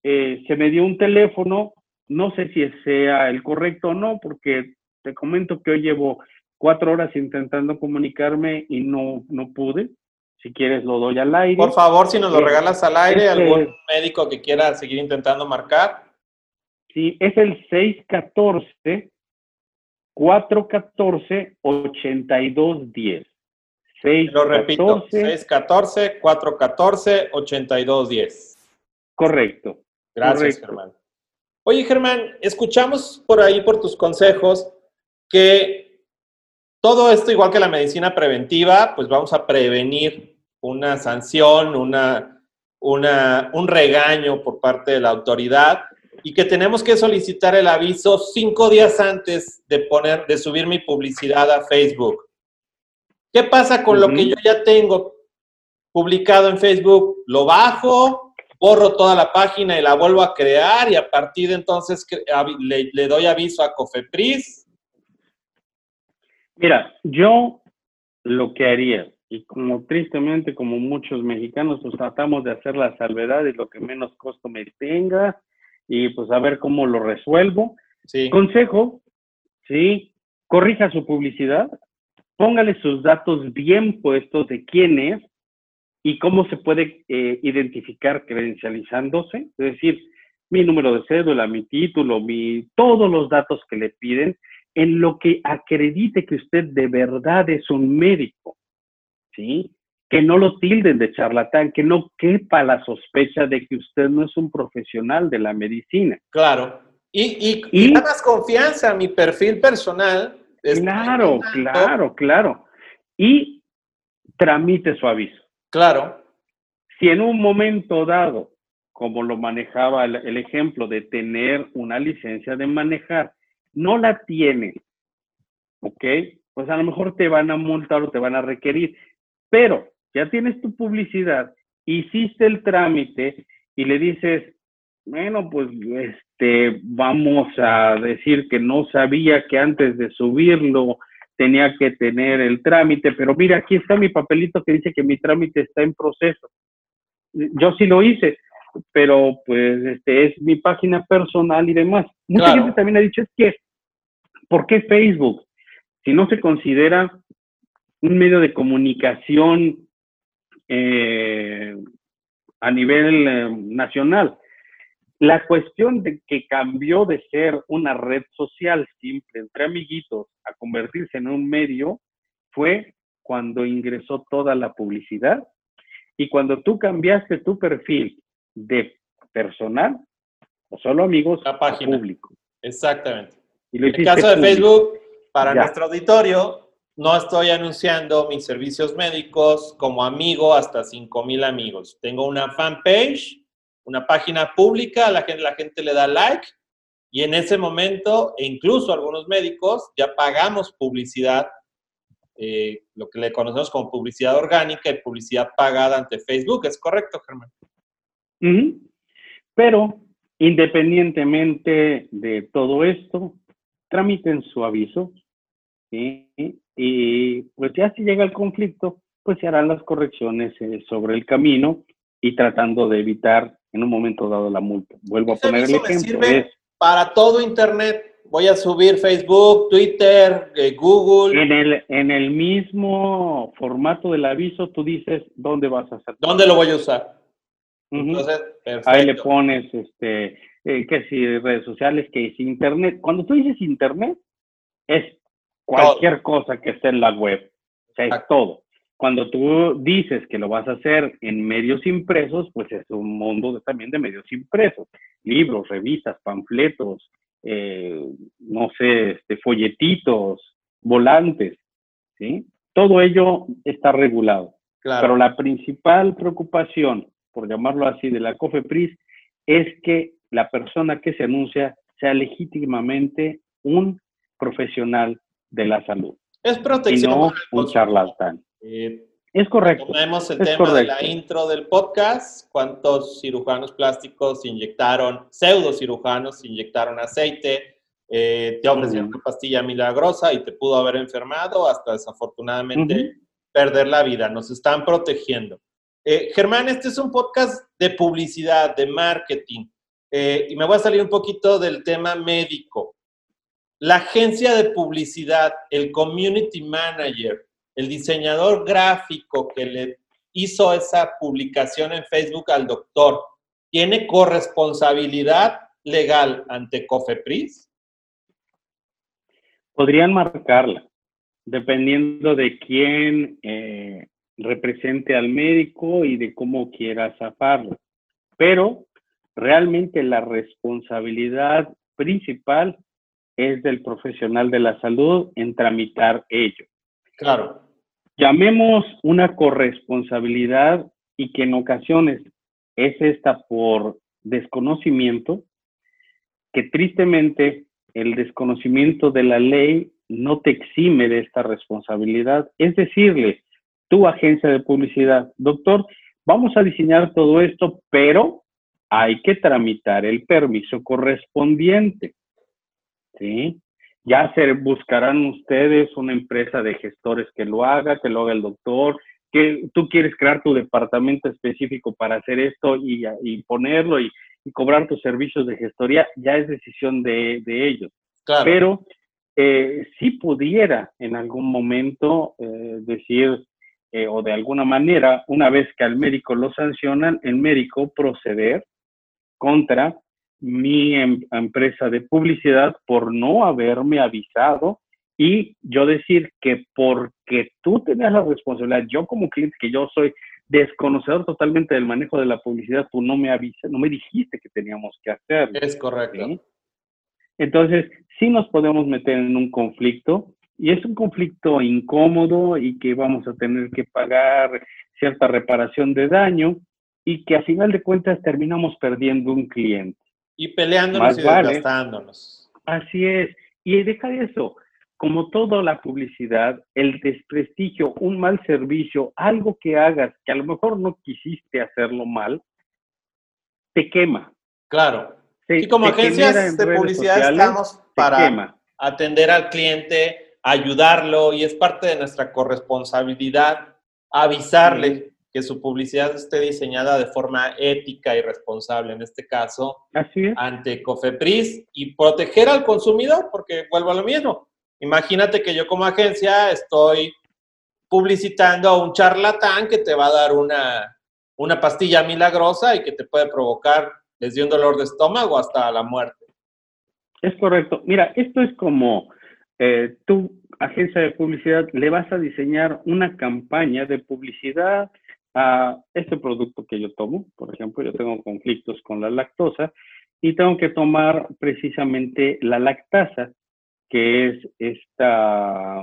Eh, se me dio un teléfono, no sé si sea el correcto o no, porque te comento que hoy llevo cuatro horas intentando comunicarme y no, no pude. Si quieres lo doy al aire. Por favor, si nos lo eh, regalas al aire, este algún médico que quiera seguir intentando marcar. Sí, es el 614 414 8210. 6, Lo repito, 614 414 8210. Correcto. Gracias, Germán. Oye, Germán, escuchamos por ahí, por tus consejos, que todo esto, igual que la medicina preventiva, pues vamos a prevenir una sanción, una, una, un regaño por parte de la autoridad y que tenemos que solicitar el aviso cinco días antes de poner, de subir mi publicidad a Facebook. ¿Qué pasa con lo que yo ya tengo publicado en Facebook? Lo bajo, borro toda la página y la vuelvo a crear y a partir de entonces le, doy aviso a Cofepris. Mira, yo lo que haría, y como tristemente, como muchos mexicanos, pues tratamos de hacer la salvedad y lo que menos costo me tenga y pues a ver cómo lo resuelvo. Sí. Consejo, sí, corrija su publicidad, póngale sus datos bien puestos de quién es y cómo se puede eh, identificar credencializándose, es decir, mi número de cédula, mi título, mi, todos los datos que le piden, en lo que acredite que usted de verdad es un médico, ¿sí? Que no lo tilden de charlatán, que no quepa la sospecha de que usted no es un profesional de la medicina. Claro. Y, y, y, más confianza a mi perfil personal Claro, claro, claro. Y tramite su aviso. Claro. Si en un momento dado, como lo manejaba el, ejemplo de tener una licencia de manejar, no la tiene, ¿ok? Pues a lo mejor te van a multar o te van a requerir, pero ya tienes tu publicidad, hiciste el trámite y le dices, bueno, pues este, vamos a decir que no sabía que antes de subirlo tenía que tener el trámite, pero mira, aquí está mi papelito que dice que mi trámite está en proceso. Yo sí lo hice, pero pues este es mi página personal y demás. Mucha gente también ha dicho es que, ¿por qué Facebook? Si no se considera un medio de comunicación eh, a nivel eh, nacional. La cuestión de que cambió de ser una red social simple entre amiguitos a convertirse en un medio fue cuando ingresó toda la publicidad y cuando tú cambiaste tu perfil de personal o solo amigos a página. público. Exactamente. en el caso de Facebook, para nuestro auditorio, no estoy anunciando mis servicios médicos como amigo hasta 5 mil amigos. Tengo una fanpage, una página pública, la gente, la gente le da like y en ese momento, e incluso algunos médicos, ya pagamos publicidad, eh, lo que le conocemos como publicidad orgánica y publicidad pagada ante Facebook. ¿Es correcto, Germán? Pero independientemente de todo esto, tramiten su aviso y pues ya si llega el conflicto, pues se harán las correcciones eh, sobre el camino y tratando de evitar en un momento dado la multa. Vuelvo a poner el ejemplo. para todo Internet. Voy a subir Facebook, Twitter, eh, Google. En el, en el mismo formato del aviso, tú dices dónde vas a hacer. ¿Dónde lo voy a usar? Entonces, Ahí le pones, este, eh, que si redes sociales, que si Internet. Cuando tú dices Internet, es cualquier cosa que esté en la web. O sea, es todo. Cuando tú dices que lo vas a hacer en medios impresos, pues es un mundo también de medios impresos. Libros, revistas, panfletos, eh, no sé, este, folletitos, volantes, ¿sí? Todo ello está regulado. Pero la principal preocupación, por llamarlo así, de la COFEPRIS es que la persona que se anuncia sea legítimamente un profesional de la salud. Es protección. Y no un charlatán. Eh, es correcto. Tenemos el tema de la intro del podcast. ¿Cuántos cirujanos plásticos inyectaron, pseudo cirujanos inyectaron aceite? Eh, te ofrecieron una pastilla milagrosa y te pudo haber enfermado hasta desafortunadamente perder la vida. Nos están protegiendo. Eh, Germán, este es un podcast de publicidad, de marketing. y me voy a salir un poquito del tema médico la agencia de publicidad, el community manager, el diseñador gráfico que le hizo esa publicación en Facebook al doctor, ¿tiene corresponsabilidad legal ante COFEPRIS? Podrían marcarla, dependiendo de quién eh, represente al médico y de cómo quiera zafarlo. Pero realmente la responsabilidad principal es del profesional de la salud en tramitar ello. Claro. Llamemos una corresponsabilidad y que en ocasiones es esta por desconocimiento, que tristemente el desconocimiento de la ley no te exime de esta responsabilidad. Es decirle, tu agencia de publicidad, doctor, vamos a diseñar todo esto, pero hay que tramitar el permiso correspondiente. ¿sí? Ya se buscarán ustedes una empresa de gestores que lo haga, que lo haga el doctor, que tú quieres crear tu departamento específico para hacer esto y, ponerlo y, cobrar tus servicios de gestoría, ya es decisión de, ellos. Pero eh, si pudiera en algún momento eh, decir, eh, o de alguna manera, una vez que al médico lo sancionan, el médico proceder contra mi em, empresa de publicidad por no haberme avisado y yo decir que porque tú tenías la responsabilidad, yo como cliente, que yo soy desconocedor totalmente del manejo de la publicidad, tú no me avisas, no me dijiste que teníamos que hacerlo. Es correcto. Entonces, sí nos podemos meter en un conflicto y es un conflicto incómodo y que vamos a tener que pagar cierta reparación de daño y que a final de cuentas terminamos perdiendo un cliente. Y peleándonos y desgastándonos. Así es. Y deja de eso. Como toda la publicidad, el desprestigio, un mal servicio, algo que hagas que a lo mejor no quisiste hacerlo mal, te quema. Claro. y como agencias de publicidad estamos para atender al cliente, ayudarlo y es parte de nuestra corresponsabilidad avisarle que su publicidad esté diseñada de forma ética y responsable, en este caso, ante COFEPRIS y proteger al consumidor, porque vuelvo a lo mismo. Imagínate que yo como agencia estoy publicitando a un charlatán que te va a dar una, una pastilla milagrosa y que te puede provocar desde un dolor de estómago hasta la muerte. Es correcto. Mira, esto es como eh, tu agencia de publicidad le vas a diseñar una campaña de publicidad a este producto que yo tomo. Por ejemplo, yo tengo conflictos con la lactosa y tengo que tomar precisamente la lactasa, que es esta,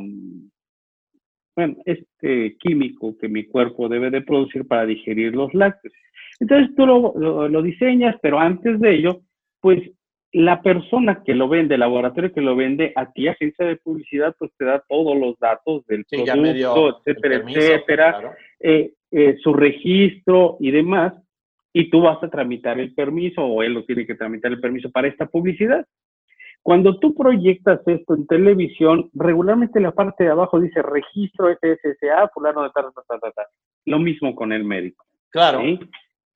bueno, este químico que mi cuerpo debe de producir para digerir los lácteos. Entonces tú lo, lo, diseñas, pero antes de ello, pues la persona que lo vende, el laboratorio que lo vende, a ti, agencia de publicidad, pues te da todos los datos del producto, etcétera, etcétera, eh, eh, su registro y demás, y tú vas a tramitar el permiso o él lo tiene que tramitar el permiso para esta publicidad. Cuando tú proyectas esto en televisión, regularmente la parte de abajo dice registro SSA, fulano de tal, tal, tal, tal. Lo mismo con el médico. Claro.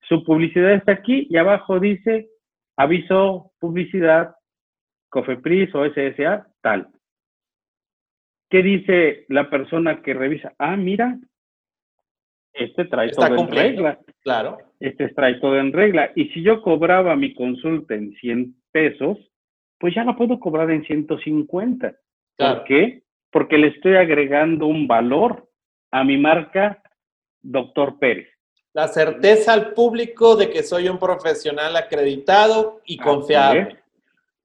Su publicidad está aquí y abajo dice aviso, publicidad, COFEPRIS o SSA, tal. ¿Qué dice la persona que revisa? Ah, mira, este trae todo en regla. Claro. Este trae todo en regla. Y si yo cobraba mi consulta en 100 pesos, pues ya la puedo cobrar en 150. ¿Por qué? Porque le estoy agregando un valor a mi marca Doctor Pérez. La certeza al público de que soy un profesional acreditado y confiable.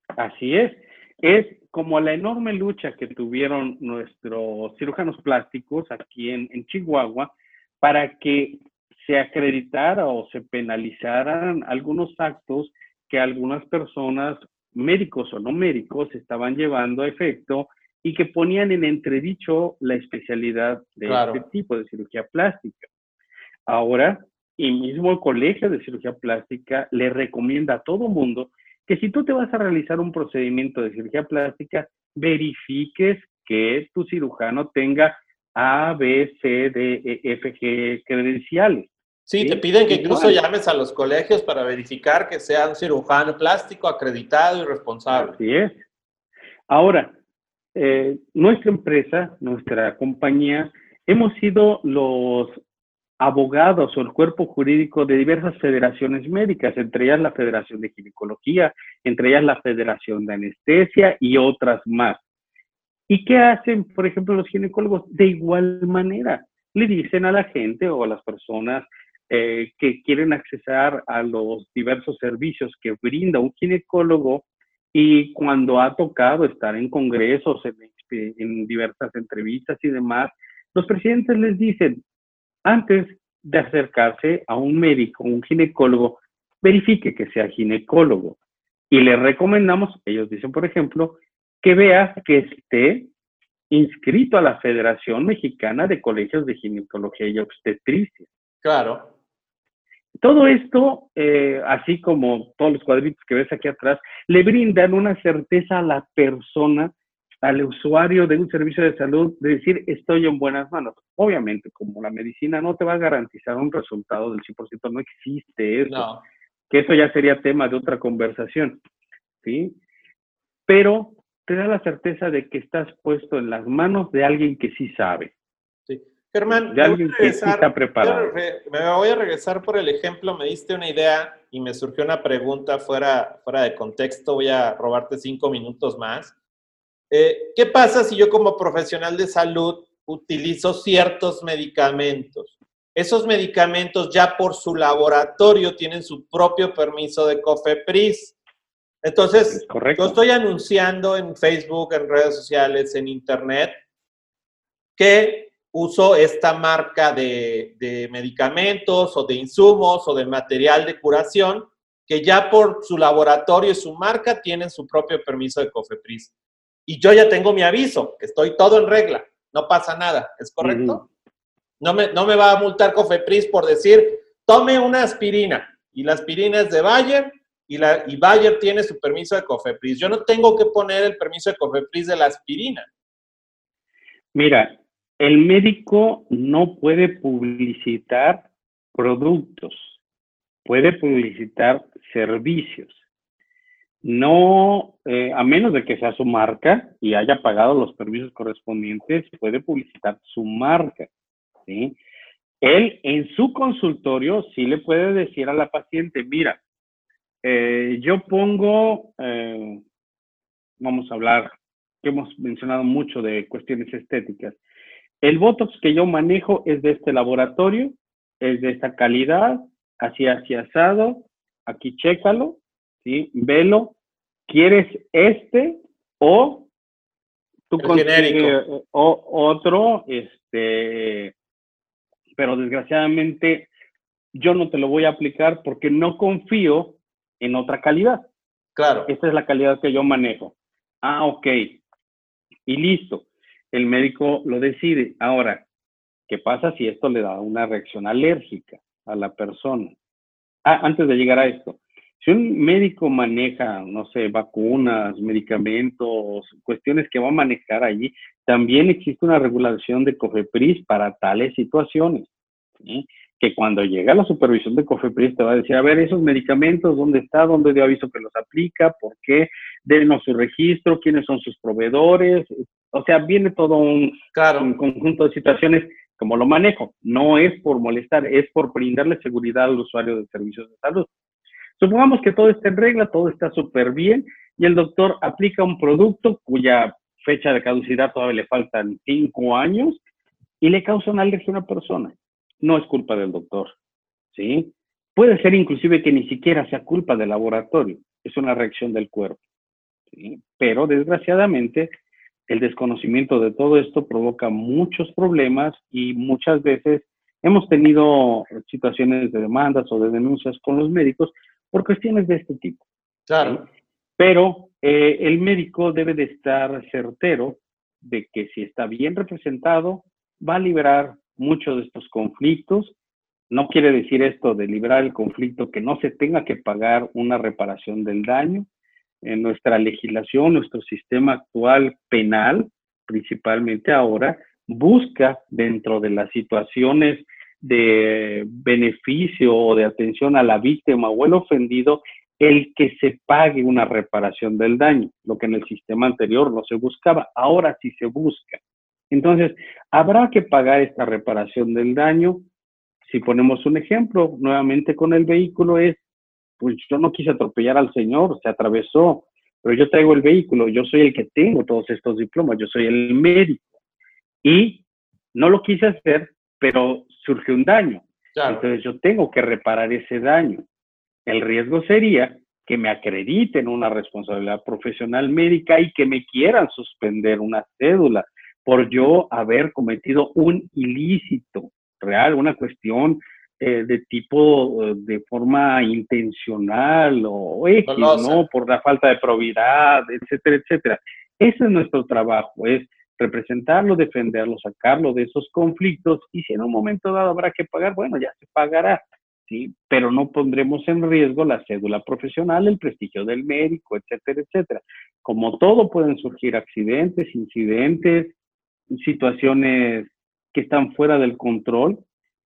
Así es. es. como la enorme lucha que tuvieron nuestros cirujanos plásticos aquí en, en Chihuahua para que se acreditara o se penalizaran algunos actos que algunas personas médicos o no médicos estaban llevando a efecto y que ponían en entredicho la especialidad de este tipo de cirugía plástica. Ahora, y mismo el Colegio de Cirugía Plástica le recomienda a todo mundo que si tú te vas a realizar un procedimiento de cirugía plástica, verifiques que tu cirujano tenga A, B, C, D, E, F, G credenciales. Sí, te piden que incluso llames a los colegios para verificar que sea un cirujano plástico acreditado y responsable. Así es. Ahora, eh, nuestra empresa, nuestra compañía, hemos sido los abogados o el cuerpo jurídico de diversas federaciones médicas, entre ellas la Federación de Ginecología, entre ellas la Federación de Anestesia y otras más. ¿Y qué hacen, por ejemplo, los ginecólogos? De igual manera, le dicen a la gente o a las personas eh, que quieren accesar a los diversos servicios que brinda un ginecólogo y cuando ha tocado estar en congresos, en, en diversas entrevistas y demás, los presidentes les dicen, antes de acercarse a un médico, un ginecólogo, verifique que sea ginecólogo. Y le recomendamos, ellos dicen, por ejemplo, que vea que esté inscrito a la Federación Mexicana de Colegios de Ginecología y Obstetricia. Claro. Todo esto, eh, así como todos los cuadritos que ves aquí atrás, le brindan una certeza a la persona, al usuario de un servicio de salud, de decir, estoy en buenas manos. Obviamente, como la medicina no te va a garantizar un resultado del 100%, no existe eso. Que eso ya sería tema de otra conversación. ¿sí? Pero te da la certeza de que estás puesto en las manos de alguien que sí sabe. Germán, me, voy me voy a regresar por el ejemplo, me diste una idea y me surgió una pregunta fuera, fuera de contexto, voy a robarte cinco minutos más. Eh, ¿Qué pasa si yo como profesional de salud utilizo ciertos medicamentos? Esos medicamentos ya por su laboratorio tienen su propio permiso de COFEPRIS. Entonces, yo estoy anunciando en Facebook, en redes sociales, en Internet, que uso esta marca de, medicamentos o de insumos o de material de curación que ya por su laboratorio y su marca tienen su propio permiso de COFEPRIS. Y yo ya tengo mi aviso, que estoy todo en regla, no pasa nada, ¿es correcto? no, me, no me va a multar COFEPRIS por decir, tome una aspirina y la aspirina es de Bayer y, Bayer tiene su permiso de COFEPRIS. Yo no tengo que poner el permiso de COFEPRIS de la aspirina. Mira, el médico no puede publicitar productos, puede publicitar servicios. No, eh, a menos de que sea su marca y haya pagado los permisos correspondientes, puede publicitar su marca. ¿sí? Él en su consultorio sí le puede decir a la paciente, mira, eh, yo pongo, eh, vamos a hablar, que hemos mencionado mucho de cuestiones estéticas, el Botox que yo manejo es de este laboratorio, es de esta calidad, así, así asado, aquí chécalo, ¿sí? Velo, ¿quieres este o tú consigues otro, este, pero desgraciadamente yo no te lo voy a aplicar porque no confío en otra calidad. Claro. Esta es la calidad que yo manejo. Ah, ok. Y listo. El médico lo decide. Ahora, ¿qué pasa si esto le da una reacción alérgica a la persona? Ah, antes de llegar a esto, si un médico maneja, no sé, vacunas, medicamentos, cuestiones que va a manejar allí, también existe una regulación de COFEPRIS para tales situaciones. Que cuando llega la supervisión de COFEPRIS te va a decir, a ver, esos medicamentos, ¿dónde está? ¿Dónde dio aviso que los aplica? ¿Por qué? Denos su registro, quiénes son sus proveedores. O sea, viene todo un, un conjunto de situaciones como lo manejo. No es por molestar, es por brindarle seguridad al usuario de servicios de salud. Supongamos que todo está en regla, todo está súper bien y el doctor aplica un producto cuya fecha de caducidad todavía le faltan cinco años y le causa una alergia a una persona. No es culpa del doctor, ¿sí? Puede ser inclusive que ni siquiera sea culpa del laboratorio, es una reacción del cuerpo. ¿sí? Pero desgraciadamente el desconocimiento de todo esto provoca muchos problemas y muchas veces hemos tenido situaciones de demandas o de denuncias con los médicos por cuestiones de este tipo. Claro. Pero eh, el médico debe de estar certero de que si está bien representado, va a liberar muchos de estos conflictos. No quiere decir esto de liberar el conflicto que no se tenga que pagar una reparación del daño. En nuestra legislación, nuestro sistema actual penal, principalmente ahora, busca dentro de las situaciones de beneficio o de atención a la víctima o el ofendido el que se pague una reparación del daño, lo que en el sistema anterior no se buscaba, ahora sí se busca. Entonces, habrá que pagar esta reparación del daño. Si ponemos un ejemplo, nuevamente con el vehículo es, pues yo no quise atropellar al señor, se atravesó, pero yo traigo el vehículo, yo soy el que tengo todos estos diplomas, yo soy el médico. Y no lo quise hacer, pero surge un daño. Entonces yo tengo que reparar ese daño. El riesgo sería que me acrediten una responsabilidad profesional médica y que me quieran suspender una cédula por yo haber cometido un ilícito real, una cuestión eh, de tipo eh, de forma intencional o X, ¿no? Por la falta de probidad, etcétera, etcétera. Ese es nuestro trabajo, es representarlo, defenderlo, sacarlo de esos conflictos y si en un momento dado habrá que pagar, bueno, ya se pagará, ¿sí? Pero no pondremos en riesgo la cédula profesional, el prestigio del médico, etcétera, etcétera. Como todo pueden surgir accidentes, incidentes, situaciones que están fuera del control,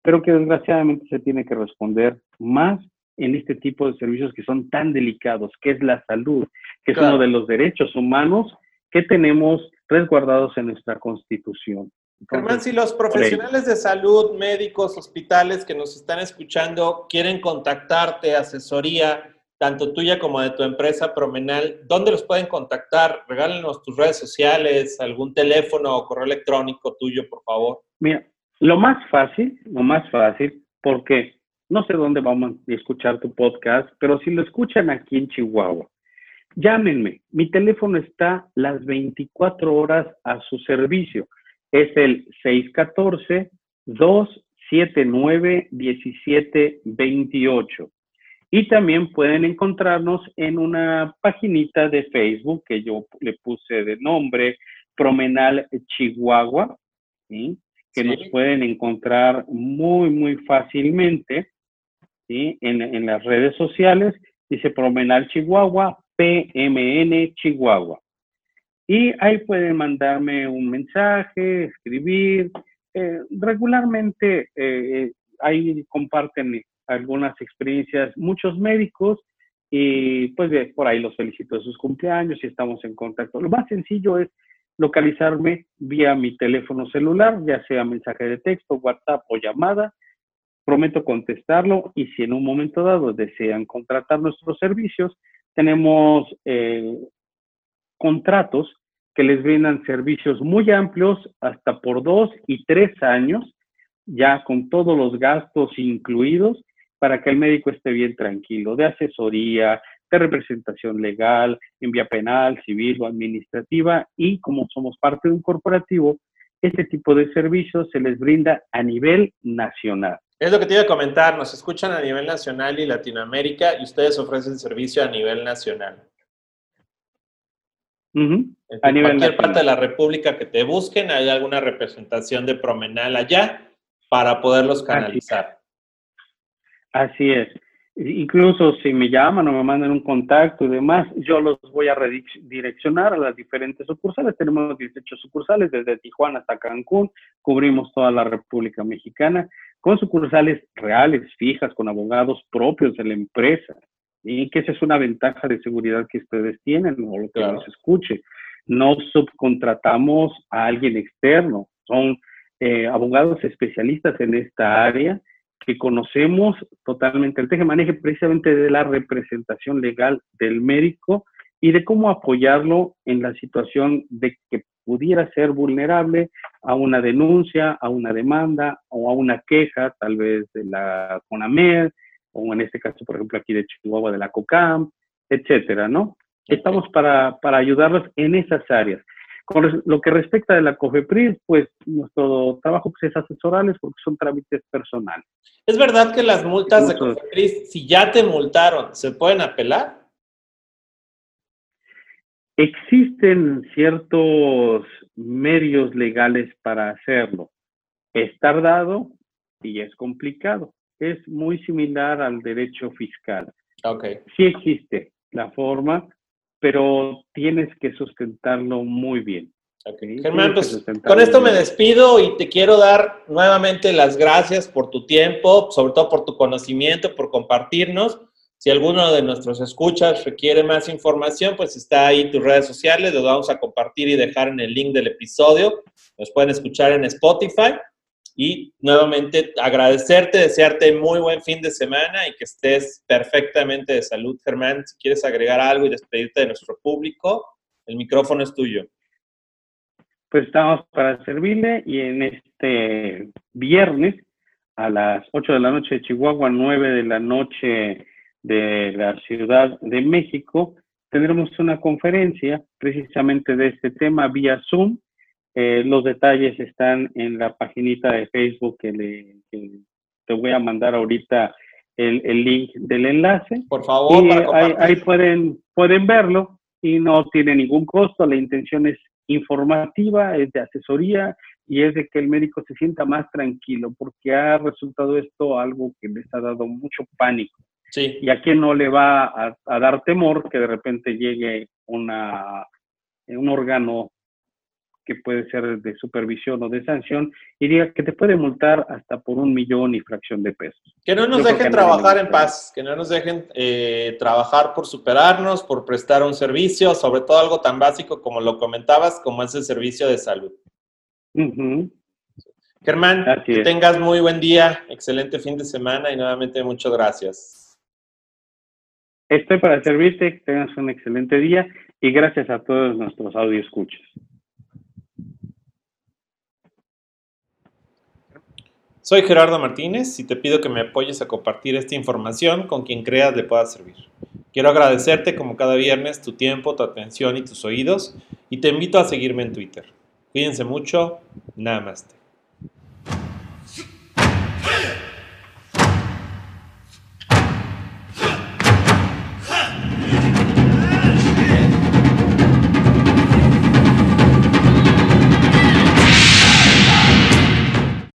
pero que desgraciadamente se tiene que responder más en este tipo de servicios que son tan delicados, que es la salud, que es uno de los derechos humanos que tenemos resguardados en nuestra constitución. Germán, si los profesionales de salud, médicos, hospitales que nos están escuchando quieren contactarte, asesoría, tanto tuya como de tu empresa Promenal, ¿dónde los pueden contactar? Regálenos tus redes sociales, algún teléfono o correo electrónico tuyo, por favor. Mira, lo más fácil, lo más fácil, porque no sé dónde vamos a escuchar tu podcast, pero si lo escuchan aquí en Chihuahua, Llámenme, mi teléfono está las 24 horas a su servicio. Es el 614-279-1728. Y también pueden encontrarnos en una paginita de Facebook que yo le puse de nombre Promenal Chihuahua, que nos pueden encontrar muy, muy fácilmente en, en las redes sociales. Dice Promenal Chihuahua, PMN Chihuahua. Y ahí pueden mandarme un mensaje, escribir. Eh, regularmente eh, ahí comparten algunas experiencias muchos médicos y pues por ahí los felicito de sus cumpleaños y estamos en contacto. Lo más sencillo es localizarme vía mi teléfono celular, ya sea mensaje de texto, WhatsApp o llamada. Prometo contestarlo y si en un momento dado desean contratar nuestros servicios, tenemos eh, contratos que les brindan servicios muy amplios hasta por dos y tres años, ya con todos los gastos incluidos, para que el médico esté bien tranquilo, de asesoría, de representación legal, en vía penal, civil o administrativa y como somos parte de un corporativo, este tipo de servicios se les brinda a nivel nacional. Es lo que te iba a comentar, nos escuchan a nivel nacional y Latinoamérica y ustedes ofrecen servicio a nivel nacional. En a nivel cualquier parte de la República que te busquen, hay alguna representación de Promenal allá para poderlos canalizar. Así es. Incluso si me llaman o me mandan un contacto y demás, yo los voy a redireccionar a las diferentes sucursales. Tenemos 18 sucursales desde Tijuana hasta Cancún, cubrimos toda la República Mexicana con sucursales reales, fijas, con abogados propios de la empresa. Y que esa es una ventaja de seguridad que ustedes tienen o lo que nos escuche. No subcontratamos a alguien externo, son eh, abogados especialistas en esta área que conocemos totalmente el teje maneje precisamente de la representación legal del médico y de cómo apoyarlo en la situación de que pudiera ser vulnerable a una denuncia, a una demanda o a una queja, tal vez de la CONAMED, o en este caso, por ejemplo, aquí de Chihuahua, de la COCAM, etcétera, ¿no? Estamos para, para ayudarlos en esas áreas. Con lo que respecta de la COFEPRIS, pues nuestro trabajo pues, es asesorarles porque son trámites personales. ¿Es verdad que las multas de COFEPRIS, si ya te multaron, se pueden apelar? Existen ciertos medios legales para hacerlo. Es tardado y es complicado. Es muy similar al derecho fiscal. Okay. Sí existe la forma, pero tienes que sustentarlo muy bien. Germán, pues con esto me despido y te quiero dar nuevamente las gracias por tu tiempo, sobre todo por tu conocimiento, por compartirnos. Si alguno de nuestros escuchas requiere más información, pues está ahí tus redes sociales, los vamos a compartir y dejar en el link del episodio. Nos pueden escuchar en Spotify. Y nuevamente agradecerte, desearte muy buen fin de semana y que estés perfectamente de salud, Germán. Si quieres agregar algo y despedirte de nuestro público, el micrófono es tuyo. Pues estamos para servirle y en este viernes a las 8 de la noche de Chihuahua, 9 de la noche de la Ciudad de México, tendremos una conferencia precisamente de este tema vía Zoom eh, los detalles están en la paginita de Facebook que, le, te voy a mandar ahorita el, el, link del enlace. Por favor, ahí, ahí, pueden, pueden verlo y no tiene ningún costo. La intención es informativa, es de asesoría y es de que el médico se sienta más tranquilo porque ha resultado esto algo que les ha dado mucho pánico. Sí. Y a quien no le va a, a dar temor que de repente llegue una, un órgano que puede ser de supervisión o de sanción, y diga que te puede multar hasta por un millón y fracción de pesos. Que no nos dejen trabajar en paz, que no nos dejen eh, trabajar por superarnos, por prestar un servicio, sobre todo algo tan básico como lo comentabas, como es el servicio de salud. Germán, que tengas muy buen día, excelente fin de semana y nuevamente muchas gracias. Estoy para servirte, que tengas un excelente día y gracias a todos nuestros audio escuchas. Soy Gerardo Martínez y te pido que me apoyes a compartir esta información con quien creas le pueda servir. Quiero agradecerte como cada viernes tu tiempo, tu atención y tus oídos y te invito a seguirme en Twitter. Cuídense mucho, nada más.